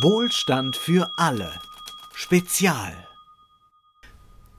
Wohlstand für alle. Spezial.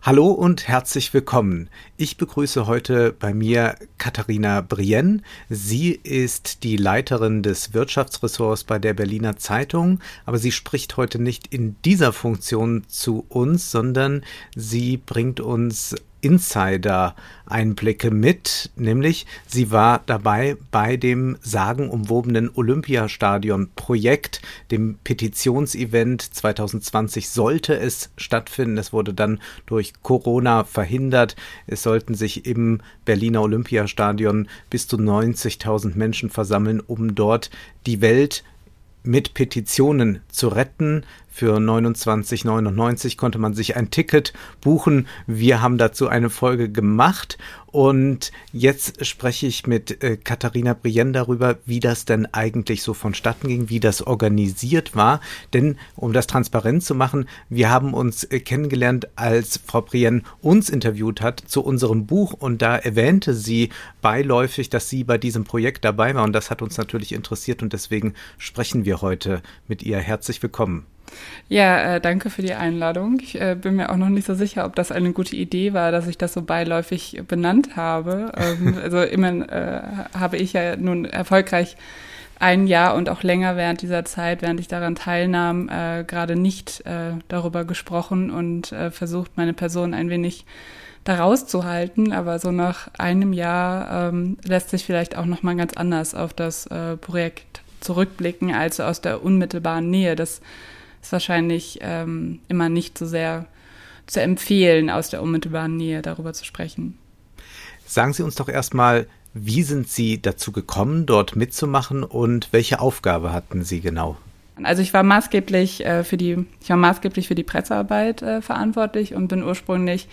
Hallo und herzlich willkommen. Ich begrüße heute bei mir Katharina Brien. Sie ist die Leiterin des Wirtschaftsressorts bei der Berliner Zeitung, aber sie spricht heute nicht in dieser Funktion zu uns, sondern sie bringt uns Insider-Einblicke mit, nämlich sie war dabei bei dem sagenumwobenen Olympiastadion-Projekt, dem Petitionsevent 2020 sollte es stattfinden. Es wurde dann durch Corona verhindert. Es sollten sich im Berliner Olympiastadion bis zu 90.000 Menschen versammeln, um dort die Welt mit Petitionen zu retten. Für 29,99 konnte man sich ein Ticket buchen. Wir haben dazu eine Folge gemacht und jetzt spreche ich mit äh, Katharina Brien darüber, wie das denn eigentlich so vonstatten ging, wie das organisiert war. Denn um das transparent zu machen, wir haben uns äh, kennengelernt, als Frau Brien uns interviewt hat zu unserem Buch und da erwähnte sie beiläufig, dass sie bei diesem Projekt dabei war und das hat uns natürlich interessiert und deswegen sprechen wir heute mit ihr. Herzlich willkommen. Ja, äh, danke für die Einladung. Ich äh, bin mir auch noch nicht so sicher, ob das eine gute Idee war, dass ich das so beiläufig benannt habe. Ähm, also immerhin äh, habe ich ja nun erfolgreich ein Jahr und auch länger während dieser Zeit, während ich daran teilnahm, äh, gerade nicht äh, darüber gesprochen und äh, versucht, meine Person ein wenig da rauszuhalten. Aber so nach einem Jahr ähm, lässt sich vielleicht auch noch mal ganz anders auf das äh, Projekt zurückblicken als aus der unmittelbaren Nähe. Das ist wahrscheinlich ähm, immer nicht so sehr zu empfehlen, aus der unmittelbaren Nähe darüber zu sprechen. Sagen Sie uns doch erstmal, wie sind Sie dazu gekommen, dort mitzumachen und welche Aufgabe hatten Sie genau? Also ich war maßgeblich äh, für die, ich war maßgeblich für die Pressearbeit äh, verantwortlich und bin ursprünglich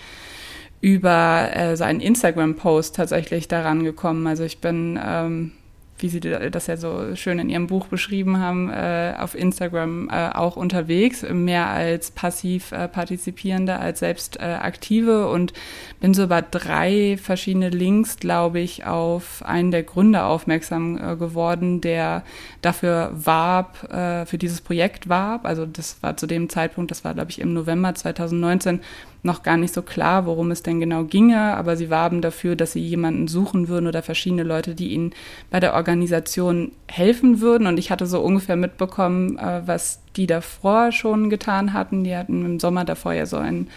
über äh, so einen Instagram-Post tatsächlich daran gekommen. Also ich bin ähm, wie Sie das ja so schön in Ihrem Buch beschrieben haben, äh, auf Instagram äh, auch unterwegs, mehr als passiv äh, Partizipierende, als selbst äh, Aktive und bin so über drei verschiedene Links, glaube ich, auf einen der Gründer aufmerksam äh, geworden, der dafür warb, äh, für dieses Projekt warb. Also das war zu dem Zeitpunkt, das war, glaube ich, im November 2019, noch gar nicht so klar, worum es denn genau ginge, aber sie warben dafür, dass sie jemanden suchen würden oder verschiedene Leute, die ihnen bei der Organisation helfen würden. Und ich hatte so ungefähr mitbekommen, äh, was die davor schon getan hatten. Die hatten im Sommer davor ja so ein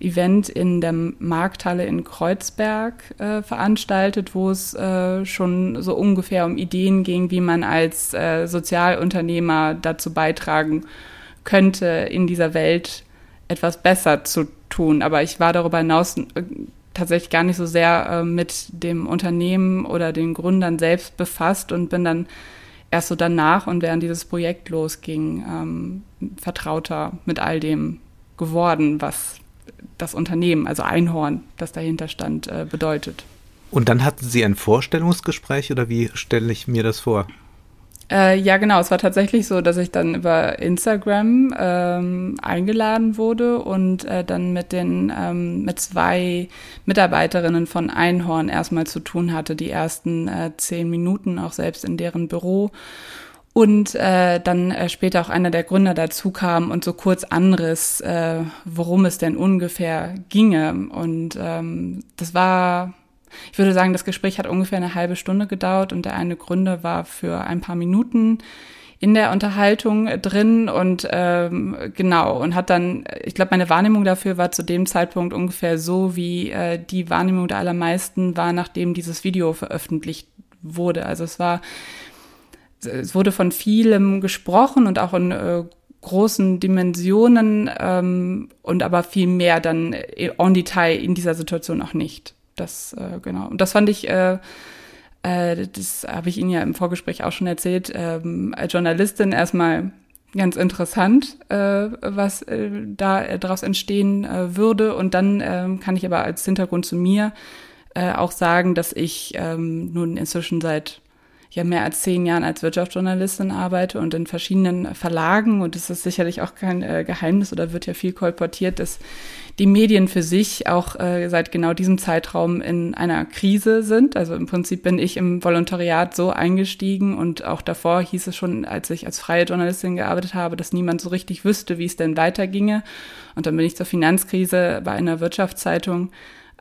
Event in der Markthalle in Kreuzberg äh, veranstaltet, wo es äh, schon so ungefähr um Ideen ging, wie man als äh, Sozialunternehmer dazu beitragen könnte, in dieser Welt etwas besser zu tun. Aber ich war darüber hinaus äh, tatsächlich gar nicht so sehr äh, mit dem Unternehmen oder den Gründern selbst befasst und bin dann erst so danach und während dieses Projekt losging, ähm, vertrauter mit all dem geworden, was das Unternehmen, also Einhorn, das dahinter stand, äh, bedeutet. Und dann hatten Sie ein Vorstellungsgespräch oder wie stelle ich mir das vor? Äh, ja, genau. Es war tatsächlich so, dass ich dann über Instagram ähm, eingeladen wurde und äh, dann mit den ähm, mit zwei Mitarbeiterinnen von Einhorn erstmal zu tun hatte, die ersten äh, zehn Minuten auch selbst in deren Büro. Und äh, dann äh, später auch einer der Gründer dazu kam und so kurz Anriss, äh, worum es denn ungefähr ginge. Und ähm, das war ich würde sagen, das Gespräch hat ungefähr eine halbe Stunde gedauert und der eine Gründer war für ein paar Minuten in der Unterhaltung drin und ähm, genau und hat dann, ich glaube, meine Wahrnehmung dafür war zu dem Zeitpunkt ungefähr so, wie äh, die Wahrnehmung der allermeisten war, nachdem dieses Video veröffentlicht wurde. Also es war, es wurde von vielem gesprochen und auch in äh, großen Dimensionen ähm, und aber viel mehr dann en Detail in dieser Situation auch nicht. Das, äh, genau. Und das fand ich, äh, äh, das habe ich Ihnen ja im Vorgespräch auch schon erzählt, ähm, als Journalistin erstmal ganz interessant, äh, was äh, da daraus entstehen äh, würde. Und dann äh, kann ich aber als Hintergrund zu mir äh, auch sagen, dass ich ähm, nun inzwischen seit ja mehr als zehn Jahren als Wirtschaftsjournalistin arbeite und in verschiedenen Verlagen und es ist sicherlich auch kein äh, Geheimnis oder wird ja viel kolportiert, dass die Medien für sich auch äh, seit genau diesem Zeitraum in einer Krise sind. Also im Prinzip bin ich im Volontariat so eingestiegen und auch davor hieß es schon, als ich als freie Journalistin gearbeitet habe, dass niemand so richtig wüsste, wie es denn weiterginge. Und dann bin ich zur Finanzkrise bei einer Wirtschaftszeitung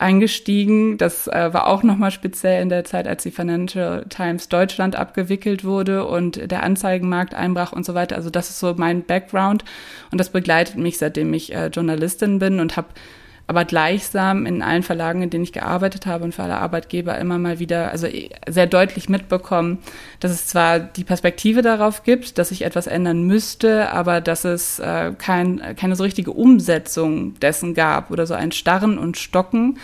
eingestiegen. Das äh, war auch nochmal speziell in der Zeit, als die Financial Times Deutschland abgewickelt wurde und der Anzeigenmarkt einbrach und so weiter. Also das ist so mein Background und das begleitet mich, seitdem ich äh, Journalistin bin und habe aber gleichsam in allen Verlagen, in denen ich gearbeitet habe und für alle Arbeitgeber immer mal wieder, also sehr deutlich mitbekommen, dass es zwar die Perspektive darauf gibt, dass sich etwas ändern müsste, aber dass es äh, kein, keine so richtige Umsetzung dessen gab oder so ein Starren und Stocken.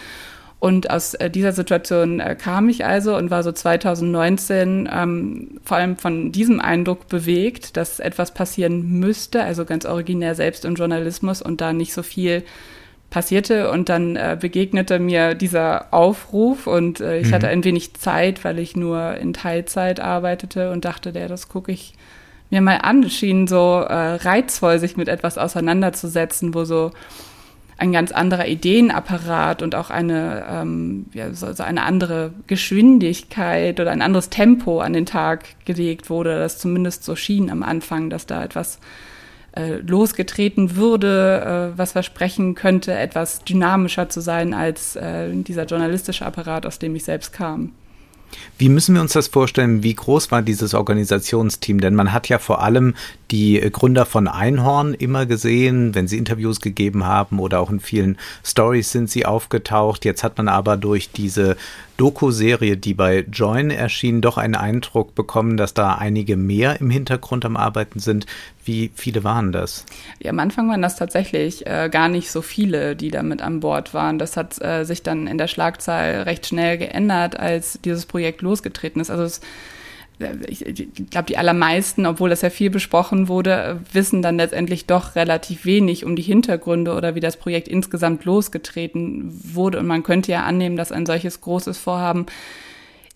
Und aus äh, dieser Situation äh, kam ich also und war so 2019 ähm, vor allem von diesem Eindruck bewegt, dass etwas passieren müsste, also ganz originär selbst im Journalismus und da nicht so viel passierte und dann äh, begegnete mir dieser Aufruf und äh, ich mhm. hatte ein wenig Zeit, weil ich nur in Teilzeit arbeitete und dachte, der, das gucke ich mir mal an. Es schien so äh, reizvoll, sich mit etwas auseinanderzusetzen, wo so ein ganz anderer Ideenapparat und auch eine, ähm, ja, so, so eine andere Geschwindigkeit oder ein anderes Tempo an den Tag gelegt wurde. Das zumindest so schien am Anfang, dass da etwas äh, losgetreten würde, äh, was versprechen könnte, etwas dynamischer zu sein als äh, dieser journalistische Apparat, aus dem ich selbst kam. Wie müssen wir uns das vorstellen? Wie groß war dieses Organisationsteam? Denn man hat ja vor allem die Gründer von Einhorn immer gesehen, wenn sie Interviews gegeben haben oder auch in vielen Stories sind sie aufgetaucht. Jetzt hat man aber durch diese Doku-Serie, die bei Join erschien, doch einen Eindruck bekommen, dass da einige mehr im Hintergrund am Arbeiten sind. Wie viele waren das? Ja, am Anfang waren das tatsächlich äh, gar nicht so viele, die da mit an Bord waren. Das hat äh, sich dann in der Schlagzahl recht schnell geändert, als dieses Projekt losgetreten ist. Also es ich, glaube, die allermeisten, obwohl das ja viel besprochen wurde, wissen dann letztendlich doch relativ wenig um die Hintergründe oder wie das Projekt insgesamt losgetreten wurde. Und man könnte ja annehmen, dass ein solches großes Vorhaben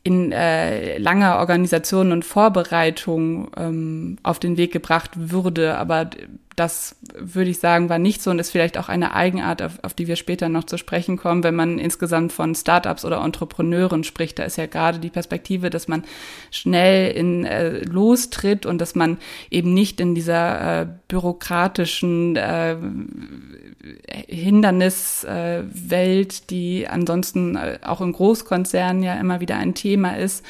in äh, langer Organisation und Vorbereitung ähm, auf den Weg gebracht würde. Aber das würde ich sagen, war nicht so und ist vielleicht auch eine Eigenart, auf, auf die wir später noch zu sprechen kommen, wenn man insgesamt von Startups oder Entrepreneuren spricht. Da ist ja gerade die Perspektive, dass man schnell in äh, lostritt und dass man eben nicht in dieser äh, bürokratischen äh, Hinderniswelt, die ansonsten äh, auch in Großkonzernen ja immer wieder ein Thema ist,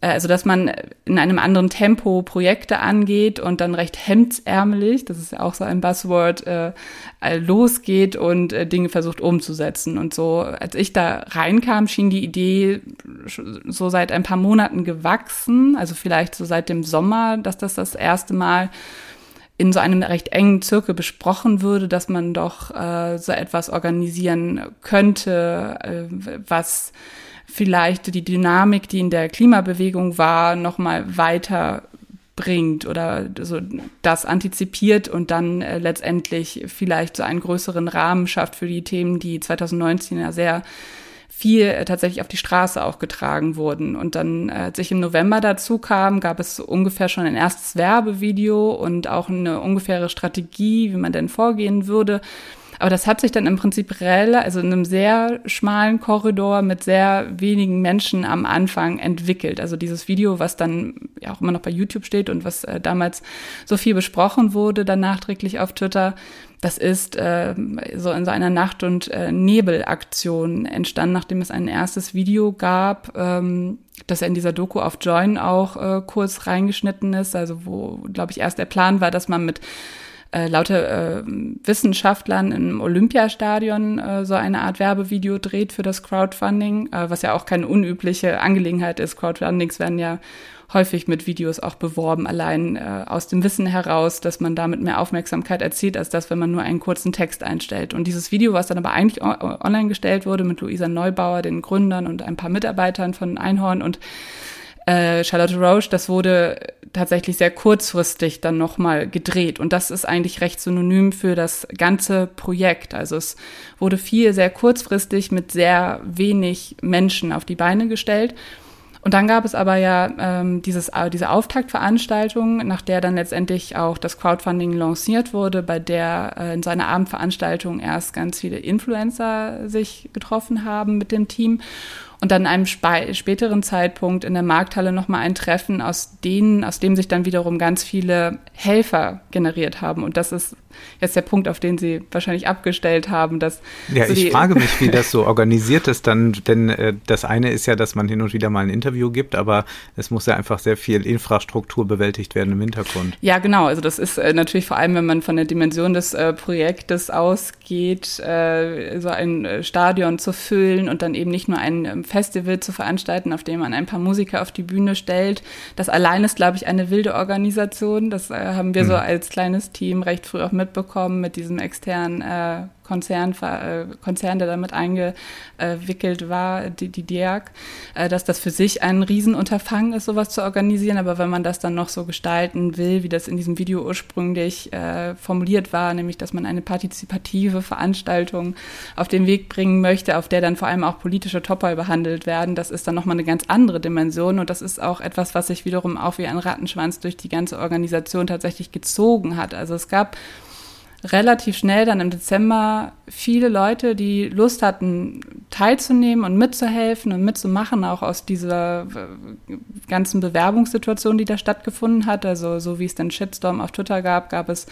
äh, also dass man in einem anderen Tempo Projekte angeht und dann recht hemdsärmelig, das ist ja auch so ein Buzzword, äh, losgeht und Dinge versucht umzusetzen. Und so, als ich da reinkam, schien die Idee so seit ein paar Monaten gewachsen, also vielleicht so seit dem Sommer, dass das das erste Mal in so einem recht engen Zirkel besprochen würde, dass man doch äh, so etwas organisieren könnte, äh, was vielleicht die Dynamik, die in der Klimabewegung war, nochmal weiter bringt oder so das antizipiert und dann äh, letztendlich vielleicht so einen größeren Rahmen schafft für die Themen, die 2019 ja sehr viel äh, tatsächlich auf die Straße auch getragen wurden. Und dann, äh, als ich im November dazu kam, gab es ungefähr schon ein erstes Werbevideo und auch eine ungefähre Strategie, wie man denn vorgehen würde. Aber das hat sich dann im Prinzip relativ, also in einem sehr schmalen Korridor mit sehr wenigen Menschen am Anfang entwickelt. Also dieses Video, was dann ja auch immer noch bei YouTube steht und was äh, damals so viel besprochen wurde, dann nachträglich auf Twitter, das ist äh, so in so einer Nacht- und äh, Nebelaktion entstanden, nachdem es ein erstes Video gab, ähm, das in dieser Doku auf Join auch äh, kurz reingeschnitten ist, also wo, glaube ich, erst der Plan war, dass man mit äh, lauter äh, Wissenschaftlern im Olympiastadion äh, so eine Art Werbevideo dreht für das Crowdfunding, äh, was ja auch keine unübliche Angelegenheit ist. Crowdfundings werden ja häufig mit Videos auch beworben, allein äh, aus dem Wissen heraus, dass man damit mehr Aufmerksamkeit erzielt, als das, wenn man nur einen kurzen Text einstellt. Und dieses Video, was dann aber eigentlich online gestellt wurde mit Luisa Neubauer, den Gründern und ein paar Mitarbeitern von Einhorn und äh, Charlotte Roche, das wurde tatsächlich sehr kurzfristig dann nochmal gedreht. Und das ist eigentlich recht synonym für das ganze Projekt. Also es wurde viel sehr kurzfristig mit sehr wenig Menschen auf die Beine gestellt. Und dann gab es aber ja ähm, dieses, äh, diese Auftaktveranstaltung, nach der dann letztendlich auch das Crowdfunding lanciert wurde, bei der äh, in seiner Abendveranstaltung erst ganz viele Influencer sich getroffen haben mit dem Team und dann einem späteren Zeitpunkt in der Markthalle nochmal ein Treffen, aus denen, aus dem sich dann wiederum ganz viele Helfer generiert haben. Und das ist jetzt der Punkt, auf den Sie wahrscheinlich abgestellt haben. Dass ja, so ich frage mich, wie das so organisiert ist dann, denn äh, das eine ist ja, dass man hin und wieder mal ein Interview gibt, aber es muss ja einfach sehr viel Infrastruktur bewältigt werden im Hintergrund. Ja, genau. Also das ist äh, natürlich vor allem, wenn man von der Dimension des äh, Projektes ausgeht, äh, so ein äh, Stadion zu füllen und dann eben nicht nur ein ähm, Festival zu veranstalten, auf dem man ein paar Musiker auf die Bühne stellt. Das allein ist, glaube ich, eine wilde Organisation. Das äh, haben wir mhm. so als kleines Team recht früh auch mitbekommen mit diesem externen äh, Konzern, äh, Konzern, der damit eingewickelt war, die, die DIAG, äh, dass das für sich ein Riesenunterfangen ist, sowas zu organisieren. Aber wenn man das dann noch so gestalten will, wie das in diesem Video ursprünglich äh, formuliert war, nämlich, dass man eine partizipative Veranstaltung auf den Weg bringen möchte, auf der dann vor allem auch politische Topoi behandelt werden, das ist dann nochmal eine ganz andere Dimension. Und das ist auch etwas, was sich wiederum auch wie ein Rattenschwanz durch die ganze Organisation tatsächlich gezogen hat. Also es gab relativ schnell dann im Dezember viele Leute, die Lust hatten, teilzunehmen und mitzuhelfen und mitzumachen, auch aus dieser äh, ganzen Bewerbungssituation, die da stattgefunden hat. Also so wie es den Shitstorm auf Twitter gab, gab es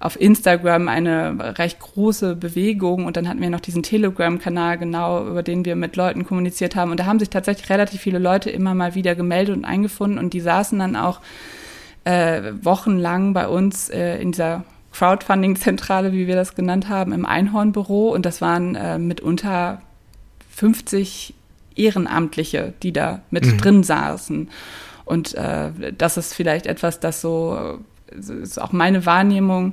auf Instagram eine recht große Bewegung und dann hatten wir noch diesen Telegram-Kanal genau, über den wir mit Leuten kommuniziert haben und da haben sich tatsächlich relativ viele Leute immer mal wieder gemeldet und eingefunden und die saßen dann auch äh, wochenlang bei uns äh, in dieser Crowdfunding-Zentrale, wie wir das genannt haben, im Einhornbüro. Und das waren äh, mitunter 50 Ehrenamtliche, die da mit mhm. drin saßen. Und äh, das ist vielleicht etwas, das so, ist auch meine Wahrnehmung,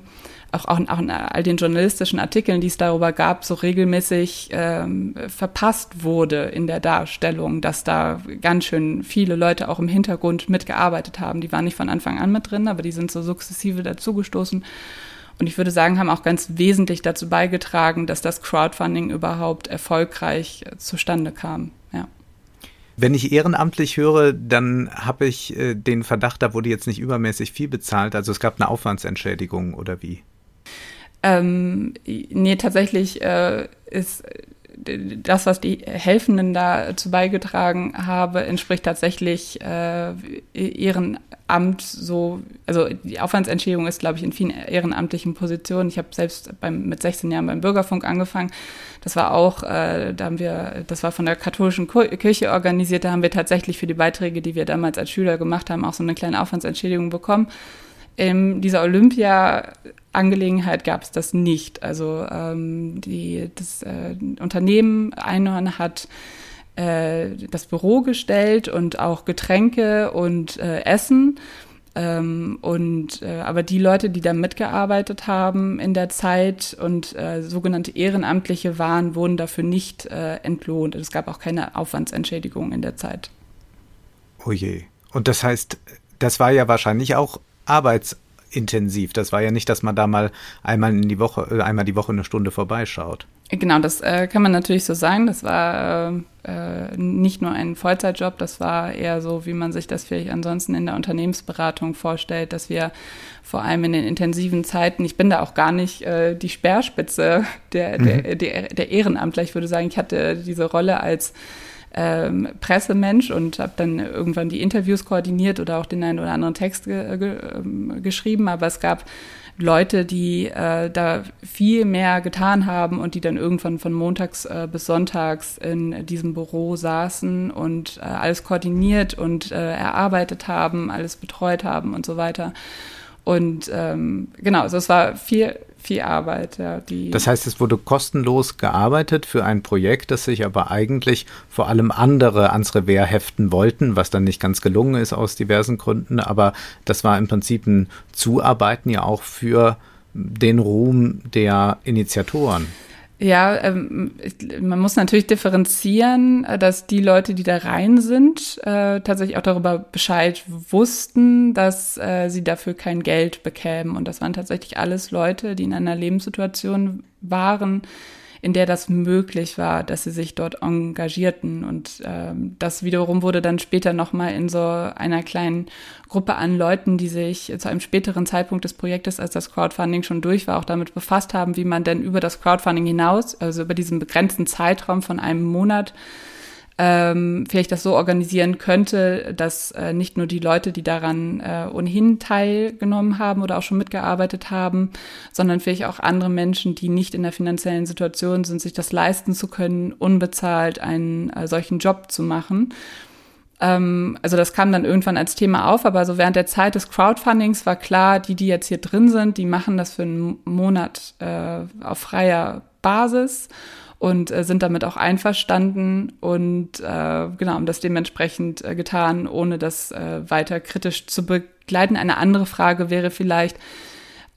auch, auch, auch in all den journalistischen Artikeln, die es darüber gab, so regelmäßig ähm, verpasst wurde in der Darstellung, dass da ganz schön viele Leute auch im Hintergrund mitgearbeitet haben. Die waren nicht von Anfang an mit drin, aber die sind so sukzessive dazugestoßen. Und ich würde sagen, haben auch ganz wesentlich dazu beigetragen, dass das Crowdfunding überhaupt erfolgreich äh, zustande kam. Ja. Wenn ich ehrenamtlich höre, dann habe ich äh, den Verdacht, da wurde jetzt nicht übermäßig viel bezahlt. Also es gab eine Aufwandsentschädigung oder wie? Ähm, nee, tatsächlich äh, ist das, was die Helfenden dazu beigetragen habe, entspricht tatsächlich äh, Ehrenamt so, also die Aufwandsentschädigung ist, glaube ich, in vielen ehrenamtlichen Positionen. Ich habe selbst beim, mit 16 Jahren beim Bürgerfunk angefangen. Das war auch, äh, da haben wir, das war von der katholischen Kirche organisiert, da haben wir tatsächlich für die Beiträge, die wir damals als Schüler gemacht haben, auch so eine kleine Aufwandsentschädigung bekommen. In dieser Olympia-Angelegenheit gab es das nicht. Also ähm, die, das äh, Unternehmen Einhorn hat äh, das Büro gestellt und auch Getränke und äh, Essen. Ähm, und äh, aber die Leute, die da mitgearbeitet haben in der Zeit und äh, sogenannte Ehrenamtliche waren, wurden dafür nicht äh, entlohnt. Es gab auch keine Aufwandsentschädigung in der Zeit. Oh je. Und das heißt, das war ja wahrscheinlich auch arbeitsintensiv. Das war ja nicht, dass man da mal einmal in die Woche, äh, einmal die Woche eine Stunde vorbeischaut. Genau, das äh, kann man natürlich so sagen. Das war äh, nicht nur ein Vollzeitjob, das war eher so, wie man sich das vielleicht ansonsten in der Unternehmensberatung vorstellt, dass wir vor allem in den intensiven Zeiten, ich bin da auch gar nicht äh, die Speerspitze der, der, mhm. der, der Ehrenamtler. Ich würde sagen, ich hatte diese Rolle als ähm, Pressemensch und habe dann irgendwann die Interviews koordiniert oder auch den einen oder anderen Text ge ge ähm, geschrieben. Aber es gab Leute, die äh, da viel mehr getan haben und die dann irgendwann von montags äh, bis sonntags in diesem Büro saßen und äh, alles koordiniert und äh, erarbeitet haben, alles betreut haben und so weiter. Und ähm, genau, also es war viel, viel Arbeit. Ja, das heißt, es wurde kostenlos gearbeitet für ein Projekt, das sich aber eigentlich vor allem andere ans Revers heften wollten, was dann nicht ganz gelungen ist aus diversen Gründen. Aber das war im Prinzip ein Zuarbeiten ja auch für den Ruhm der Initiatoren. Ja, ähm, man muss natürlich differenzieren, äh, dass die Leute, die da rein sind, äh, tatsächlich auch darüber Bescheid wussten, dass äh, sie dafür kein Geld bekämen. Und das waren tatsächlich alles Leute, die in einer Lebenssituation waren, in der das möglich war, dass sie sich dort engagierten. Und ähm, das wiederum wurde dann später nochmal in so einer kleinen Gruppe an Leuten, die sich zu einem späteren Zeitpunkt des Projektes, als das Crowdfunding schon durch war, auch damit befasst haben, wie man denn über das Crowdfunding hinaus, also über diesen begrenzten Zeitraum von einem Monat, ähm, vielleicht das so organisieren könnte, dass äh, nicht nur die Leute, die daran äh, ohnehin teilgenommen haben oder auch schon mitgearbeitet haben, sondern vielleicht auch andere Menschen, die nicht in der finanziellen Situation sind, sich das leisten zu können, unbezahlt einen äh, solchen Job zu machen. Ähm, also das kam dann irgendwann als Thema auf, aber so während der Zeit des Crowdfundings war klar, die, die jetzt hier drin sind, die machen das für einen Monat äh, auf freier Basis und äh, sind damit auch einverstanden und äh, genau haben das dementsprechend äh, getan, ohne das äh, weiter kritisch zu begleiten. Eine andere Frage wäre vielleicht,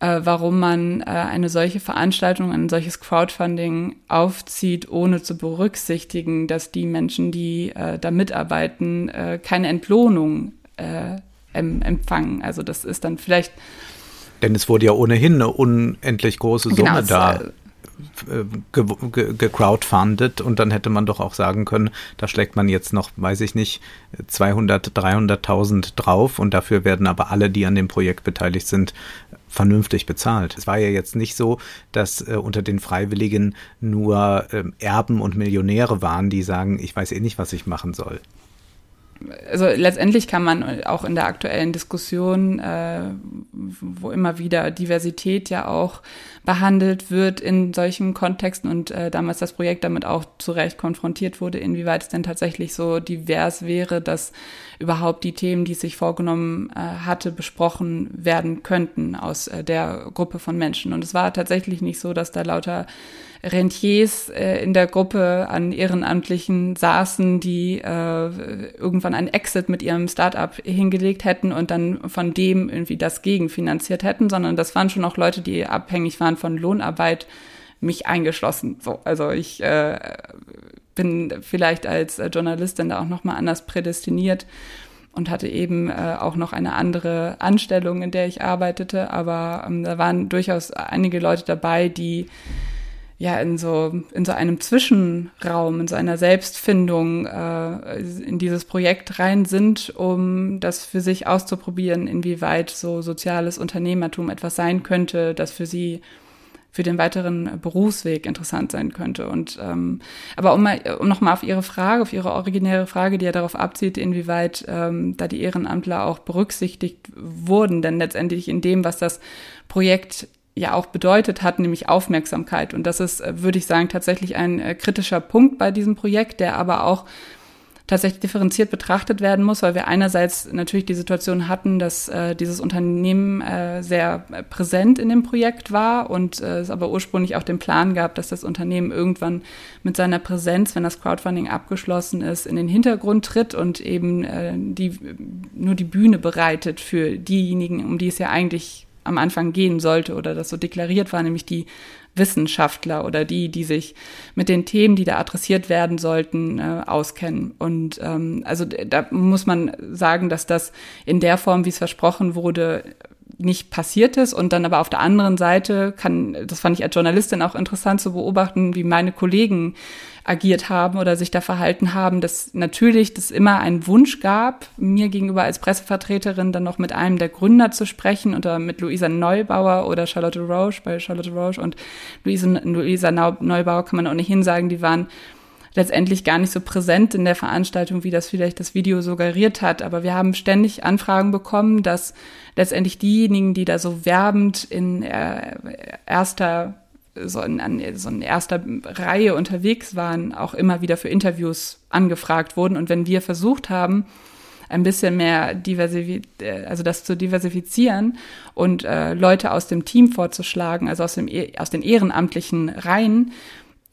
äh, warum man äh, eine solche Veranstaltung, ein solches Crowdfunding aufzieht, ohne zu berücksichtigen, dass die Menschen, die äh, da mitarbeiten, äh, keine Entlohnung äh, empfangen. Also das ist dann vielleicht. Denn es wurde ja ohnehin eine unendlich große Summe genau, da gecrowdfundet und dann hätte man doch auch sagen können, da schlägt man jetzt noch, weiß ich nicht, 200, 300.000 drauf und dafür werden aber alle, die an dem Projekt beteiligt sind, vernünftig bezahlt. Es war ja jetzt nicht so, dass äh, unter den Freiwilligen nur äh, Erben und Millionäre waren, die sagen, ich weiß eh nicht, was ich machen soll also letztendlich kann man auch in der aktuellen Diskussion, äh, wo immer wieder Diversität ja auch behandelt wird in solchen Kontexten und äh, damals das Projekt damit auch zu Recht konfrontiert wurde, inwieweit es denn tatsächlich so divers wäre, dass überhaupt die Themen, die es sich vorgenommen äh, hatte, besprochen werden könnten aus äh, der Gruppe von Menschen. Und es war tatsächlich nicht so, dass da lauter Rentiers äh, in der Gruppe an Ehrenamtlichen saßen, die äh, irgendwann einen Exit mit ihrem Startup hingelegt hätten und dann von dem irgendwie das gegenfinanziert hätten, sondern das waren schon auch Leute, die abhängig waren von Lohnarbeit, mich eingeschlossen. So, also ich äh, bin vielleicht als Journalistin da auch noch mal anders prädestiniert und hatte eben äh, auch noch eine andere Anstellung, in der ich arbeitete. Aber ähm, da waren durchaus einige Leute dabei, die ja in so in so einem Zwischenraum, in so einer Selbstfindung äh, in dieses Projekt rein sind, um das für sich auszuprobieren, inwieweit so soziales Unternehmertum etwas sein könnte, das für sie für den weiteren Berufsweg interessant sein könnte. Und ähm, aber um, um nochmal auf Ihre Frage, auf Ihre originäre Frage, die ja darauf abzieht, inwieweit ähm, da die Ehrenamtler auch berücksichtigt wurden, denn letztendlich in dem, was das Projekt ja auch bedeutet hat, nämlich Aufmerksamkeit. Und das ist, äh, würde ich sagen, tatsächlich ein äh, kritischer Punkt bei diesem Projekt, der aber auch tatsächlich differenziert betrachtet werden muss, weil wir einerseits natürlich die Situation hatten, dass äh, dieses Unternehmen äh, sehr präsent in dem Projekt war und äh, es aber ursprünglich auch den Plan gab, dass das Unternehmen irgendwann mit seiner Präsenz, wenn das Crowdfunding abgeschlossen ist, in den Hintergrund tritt und eben äh, die nur die Bühne bereitet für diejenigen, um die es ja eigentlich am Anfang gehen sollte oder das so deklariert war, nämlich die Wissenschaftler oder die, die sich mit den Themen, die da adressiert werden sollten, äh, auskennen. Und ähm, also da muss man sagen, dass das in der Form, wie es versprochen wurde, nicht passiert ist. Und dann aber auf der anderen Seite kann, das fand ich als Journalistin auch interessant zu beobachten, wie meine Kollegen agiert haben oder sich da verhalten haben, dass natürlich das immer einen Wunsch gab, mir gegenüber als Pressevertreterin dann noch mit einem der Gründer zu sprechen oder mit Luisa Neubauer oder Charlotte Roche, bei Charlotte Roche und Luisa, Luisa Neubauer kann man ohnehin sagen, die waren letztendlich gar nicht so präsent in der Veranstaltung, wie das vielleicht das Video suggeriert hat. Aber wir haben ständig Anfragen bekommen, dass letztendlich diejenigen, die da so werbend in äh, erster so in, so in erster Reihe unterwegs waren, auch immer wieder für Interviews angefragt wurden. Und wenn wir versucht haben, ein bisschen mehr diversif äh, also das zu diversifizieren und äh, Leute aus dem Team vorzuschlagen, also aus, dem, e, aus den ehrenamtlichen Reihen,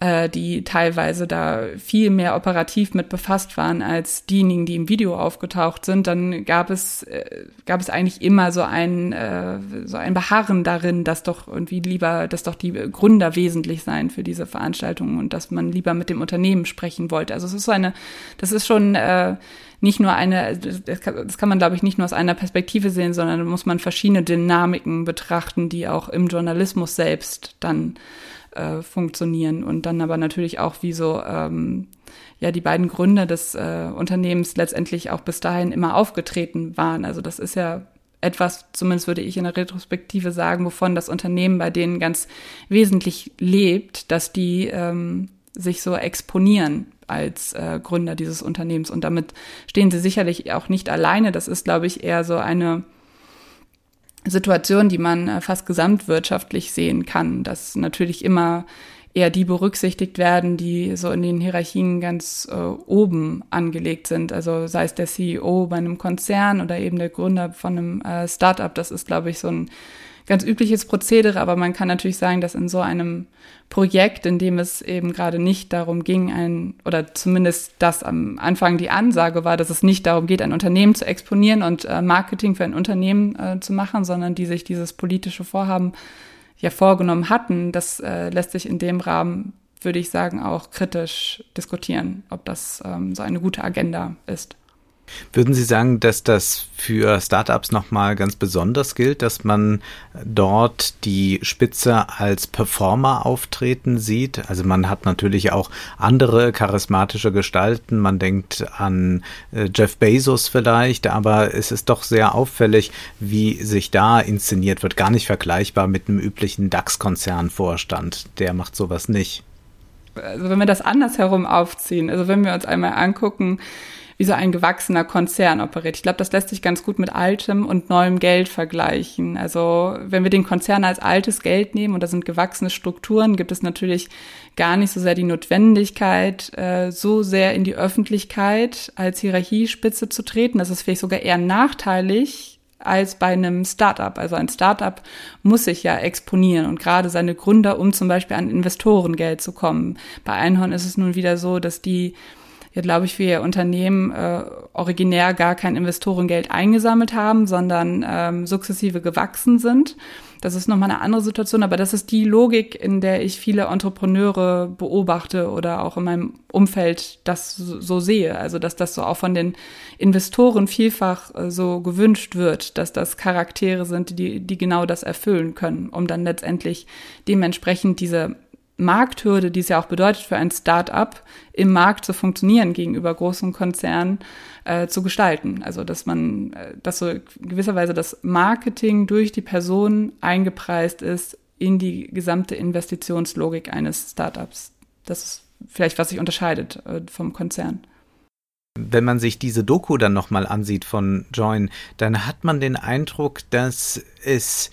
äh, die teilweise da viel mehr operativ mit befasst waren als diejenigen, die im Video aufgetaucht sind, dann gab es, äh, gab es eigentlich immer so ein, äh, so ein Beharren darin, dass doch irgendwie lieber, dass doch die Gründer wesentlich seien für diese Veranstaltung und dass man lieber mit dem Unternehmen sprechen wollte. Also es ist so eine, das ist schon äh, nicht nur eine, das kann, das kann man, glaube ich, nicht nur aus einer Perspektive sehen, sondern da muss man verschiedene Dynamiken betrachten, die auch im Journalismus selbst dann äh, funktionieren und dann aber natürlich auch wie so ähm, ja die beiden Gründer des äh, Unternehmens letztendlich auch bis dahin immer aufgetreten waren. Also das ist ja etwas, zumindest würde ich in der Retrospektive sagen, wovon das Unternehmen bei denen ganz wesentlich lebt, dass die ähm, sich so exponieren als äh, Gründer dieses Unternehmens. Und damit stehen sie sicherlich auch nicht alleine. Das ist, glaube ich, eher so eine Situation, die man äh, fast gesamtwirtschaftlich sehen kann, dass natürlich immer eher die berücksichtigt werden, die so in den Hierarchien ganz äh, oben angelegt sind. Also sei es der CEO bei einem Konzern oder eben der Gründer von einem äh, Startup. Das ist, glaube ich, so ein ganz übliches Prozedere, aber man kann natürlich sagen, dass in so einem Projekt, in dem es eben gerade nicht darum ging, ein, oder zumindest das am Anfang die Ansage war, dass es nicht darum geht, ein Unternehmen zu exponieren und äh, Marketing für ein Unternehmen äh, zu machen, sondern die sich dieses politische Vorhaben ja vorgenommen hatten, das äh, lässt sich in dem Rahmen, würde ich sagen, auch kritisch diskutieren, ob das ähm, so eine gute Agenda ist. Würden Sie sagen, dass das für Startups nochmal ganz besonders gilt, dass man dort die Spitze als Performer auftreten sieht? Also man hat natürlich auch andere charismatische Gestalten. Man denkt an äh, Jeff Bezos vielleicht, aber es ist doch sehr auffällig, wie sich da inszeniert wird. Gar nicht vergleichbar mit einem üblichen DAX-Konzernvorstand. Der macht sowas nicht. Also wenn wir das andersherum aufziehen, also wenn wir uns einmal angucken, wie so ein gewachsener Konzern operiert. Ich glaube, das lässt sich ganz gut mit altem und neuem Geld vergleichen. Also wenn wir den Konzern als altes Geld nehmen und da sind gewachsene Strukturen, gibt es natürlich gar nicht so sehr die Notwendigkeit, äh, so sehr in die Öffentlichkeit als Hierarchiespitze zu treten. Das ist vielleicht sogar eher nachteilig, als bei einem Startup. Also ein Startup muss sich ja exponieren und gerade seine Gründer, um zum Beispiel an Investorengeld zu kommen. Bei Einhorn ist es nun wieder so, dass die ja, glaube ich, ihr Unternehmen äh, originär gar kein Investorengeld eingesammelt haben, sondern ähm, sukzessive gewachsen sind. Das ist nochmal eine andere Situation, aber das ist die Logik, in der ich viele Entrepreneure beobachte oder auch in meinem Umfeld das so sehe. Also, dass das so auch von den Investoren vielfach äh, so gewünscht wird, dass das Charaktere sind, die, die genau das erfüllen können, um dann letztendlich dementsprechend diese Markthürde, die es ja auch bedeutet für ein Start-up, im Markt zu funktionieren gegenüber großen Konzernen, äh, zu gestalten. Also dass man, äh, dass so gewisserweise das Marketing durch die Person eingepreist ist in die gesamte Investitionslogik eines Startups. Das ist vielleicht, was sich unterscheidet äh, vom Konzern. Wenn man sich diese Doku dann nochmal ansieht von Join, dann hat man den Eindruck, dass es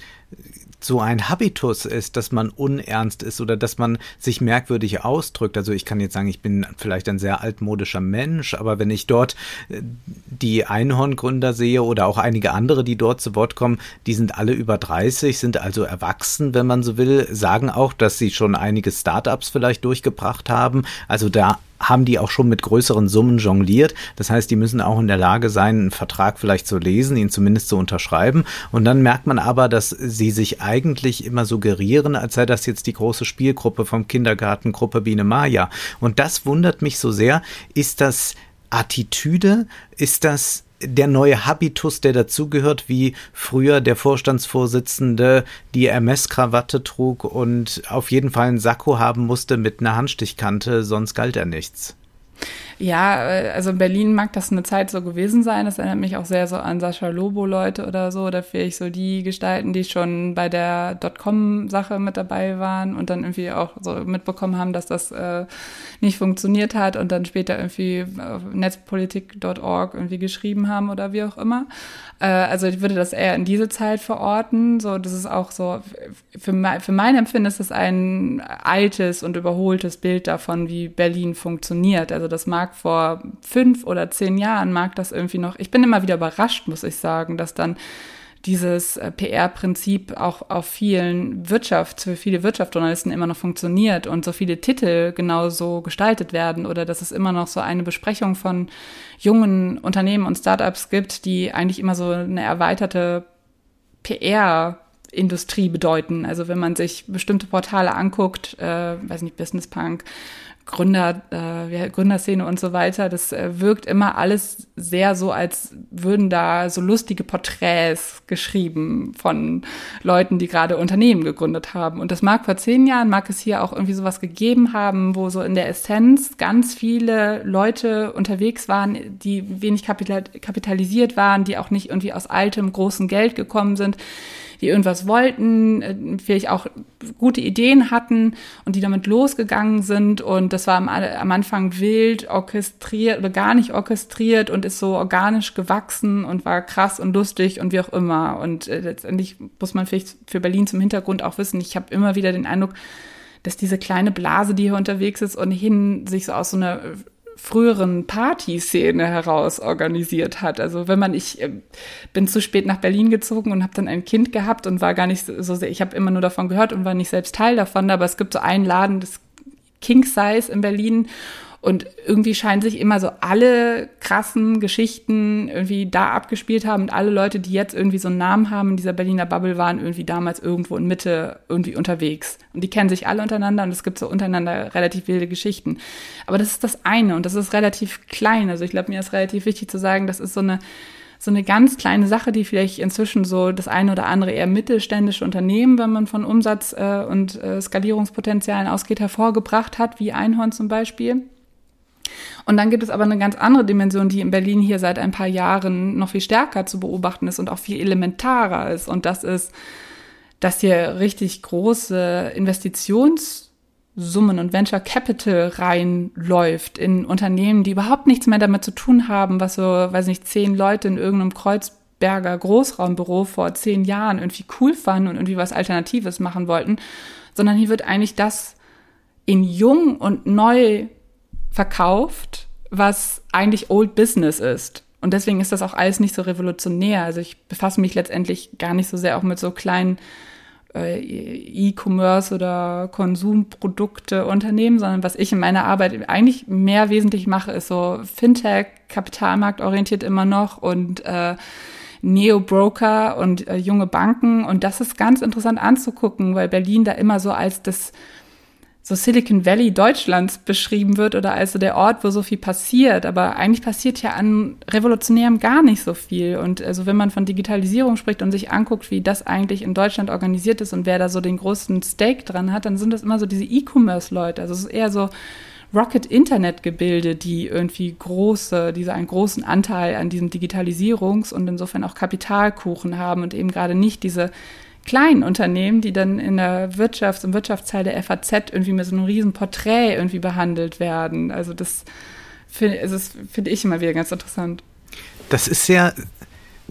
so ein Habitus ist, dass man unernst ist oder dass man sich merkwürdig ausdrückt. Also ich kann jetzt sagen, ich bin vielleicht ein sehr altmodischer Mensch, aber wenn ich dort äh, die Einhorngründer sehe oder auch einige andere, die dort zu Wort kommen, die sind alle über 30, sind also erwachsen, wenn man so will, sagen auch, dass sie schon einige Startups vielleicht durchgebracht haben. Also da haben die auch schon mit größeren Summen jongliert. Das heißt, die müssen auch in der Lage sein, einen Vertrag vielleicht zu lesen, ihn zumindest zu unterschreiben. Und dann merkt man aber, dass sie sich eigentlich immer suggerieren, als sei das jetzt die große Spielgruppe vom Kindergartengruppe Biene Maya. Und das wundert mich so sehr. Ist das Attitüde? Ist das der neue Habitus, der dazugehört, wie früher der Vorstandsvorsitzende die Hermes-Krawatte trug und auf jeden Fall einen Sakko haben musste mit einer Handstichkante, sonst galt er nichts. Ja, äh, also in Berlin mag das eine Zeit so gewesen sein. Das erinnert mich auch sehr so an Sascha Lobo-Leute oder so. Oder vielleicht so die Gestalten, die schon bei der Dotcom-Sache mit dabei waren und dann irgendwie auch so mitbekommen haben, dass das äh, nicht funktioniert hat und dann später irgendwie auf netzpolitik.org irgendwie geschrieben haben oder wie auch immer. Äh, also ich würde das eher in diese Zeit verorten. So, das ist auch so, für mein, für mein Empfinden ist das ein altes und überholtes Bild davon, wie Berlin funktioniert. Also das mag vor fünf oder zehn Jahren, mag das irgendwie noch, ich bin immer wieder überrascht, muss ich sagen, dass dann dieses äh, PR-Prinzip auch auf vielen Wirtschafts-, für viele Wirtschaftsjournalisten immer noch funktioniert und so viele Titel genauso gestaltet werden oder dass es immer noch so eine Besprechung von jungen Unternehmen und Startups gibt, die eigentlich immer so eine erweiterte PR Industrie bedeuten. Also wenn man sich bestimmte Portale anguckt, äh, weiß nicht, Business Punk, Gründer, äh, Gründerszene und so weiter, das äh, wirkt immer alles sehr so, als würden da so lustige Porträts geschrieben von Leuten, die gerade Unternehmen gegründet haben. Und das mag vor zehn Jahren, mag es hier auch irgendwie sowas gegeben haben, wo so in der Essenz ganz viele Leute unterwegs waren, die wenig kapitalisiert waren, die auch nicht irgendwie aus altem, großen Geld gekommen sind die irgendwas wollten, äh, vielleicht auch gute Ideen hatten und die damit losgegangen sind. Und das war am, am Anfang wild, orchestriert oder gar nicht orchestriert und ist so organisch gewachsen und war krass und lustig und wie auch immer. Und äh, letztendlich muss man vielleicht für Berlin zum Hintergrund auch wissen, ich habe immer wieder den Eindruck, dass diese kleine Blase, die hier unterwegs ist, ohnehin sich so aus so einer früheren Partyszene heraus organisiert hat. Also wenn man, ich äh, bin zu spät nach Berlin gezogen und habe dann ein Kind gehabt und war gar nicht so sehr, ich habe immer nur davon gehört und war nicht selbst Teil davon, aber es gibt so einen Laden, das King Size in Berlin und irgendwie scheinen sich immer so alle krassen Geschichten irgendwie da abgespielt haben und alle Leute, die jetzt irgendwie so einen Namen haben in dieser Berliner Bubble, waren irgendwie damals irgendwo in Mitte irgendwie unterwegs. Und die kennen sich alle untereinander und es gibt so untereinander relativ wilde Geschichten. Aber das ist das eine und das ist relativ klein. Also ich glaube, mir ist relativ wichtig zu sagen, das ist so eine so eine ganz kleine Sache, die vielleicht inzwischen so das eine oder andere eher mittelständische Unternehmen, wenn man von Umsatz äh, und äh, Skalierungspotenzialen ausgeht, hervorgebracht hat, wie Einhorn zum Beispiel. Und dann gibt es aber eine ganz andere Dimension, die in Berlin hier seit ein paar Jahren noch viel stärker zu beobachten ist und auch viel elementarer ist. Und das ist, dass hier richtig große Investitionssummen und Venture Capital reinläuft in Unternehmen, die überhaupt nichts mehr damit zu tun haben, was so, weiß nicht, zehn Leute in irgendeinem Kreuzberger Großraumbüro vor zehn Jahren irgendwie cool fanden und irgendwie was Alternatives machen wollten, sondern hier wird eigentlich das in jung und neu verkauft, was eigentlich Old Business ist. Und deswegen ist das auch alles nicht so revolutionär. Also ich befasse mich letztendlich gar nicht so sehr auch mit so kleinen äh, E-Commerce oder Konsumprodukte Unternehmen, sondern was ich in meiner Arbeit eigentlich mehr wesentlich mache, ist so Fintech, Kapitalmarkt orientiert immer noch und äh, Neo-Broker und äh, junge Banken. Und das ist ganz interessant anzugucken, weil Berlin da immer so als das so Silicon Valley Deutschlands beschrieben wird oder als so der Ort, wo so viel passiert. Aber eigentlich passiert ja an Revolutionärem gar nicht so viel. Und also wenn man von Digitalisierung spricht und sich anguckt, wie das eigentlich in Deutschland organisiert ist und wer da so den größten Stake dran hat, dann sind das immer so diese E-Commerce-Leute. Also es ist eher so Rocket-Internet-Gebilde, die irgendwie große, diese einen großen Anteil an diesem Digitalisierungs- und insofern auch Kapitalkuchen haben und eben gerade nicht diese kleinen Unternehmen, die dann in der Wirtschafts- und Wirtschaftsteil der FAZ irgendwie mit so einem riesen Porträt irgendwie behandelt werden. Also das finde find ich immer wieder ganz interessant. Das ist sehr,